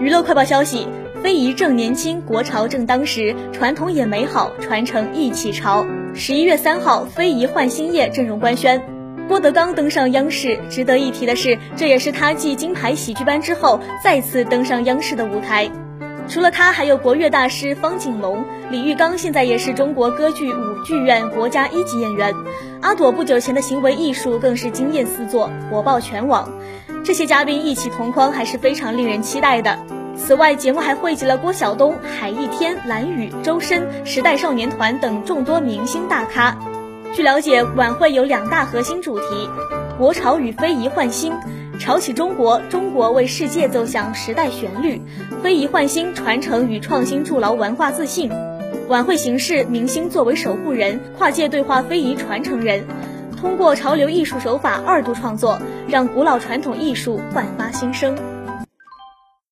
娱乐快报消息：非遗正年轻，国潮正当时，传统也美好，传承一起潮。十一月三号，非遗焕新夜阵容官宣，郭德纲登上央视。值得一提的是，这也是他继金牌喜剧班之后再次登上央视的舞台。除了他，还有国乐大师方锦龙、李玉刚，现在也是中国歌剧舞剧院国家一级演员。阿朵不久前的行为艺术更是惊艳四座，火爆全网。这些嘉宾一起同框，还是非常令人期待的。此外，节目还汇集了郭晓东、海一天、蓝宇、周深、时代少年团等众多明星大咖。据了解，晚会有两大核心主题：国潮与非遗焕新，潮起中国，中国为世界奏响时代旋律；非遗焕新，传承与创新筑牢文化自信。晚会形式，明星作为守护人，跨界对话非遗传承人。通过潮流艺术手法二度创作，让古老传统艺术焕发新生。